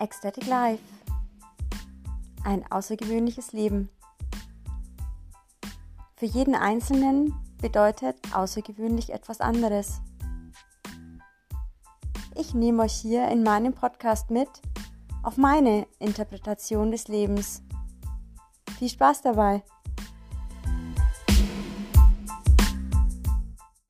Ecstatic Life. Ein außergewöhnliches Leben. Für jeden Einzelnen bedeutet außergewöhnlich etwas anderes. Ich nehme euch hier in meinem Podcast mit auf meine Interpretation des Lebens. Viel Spaß dabei!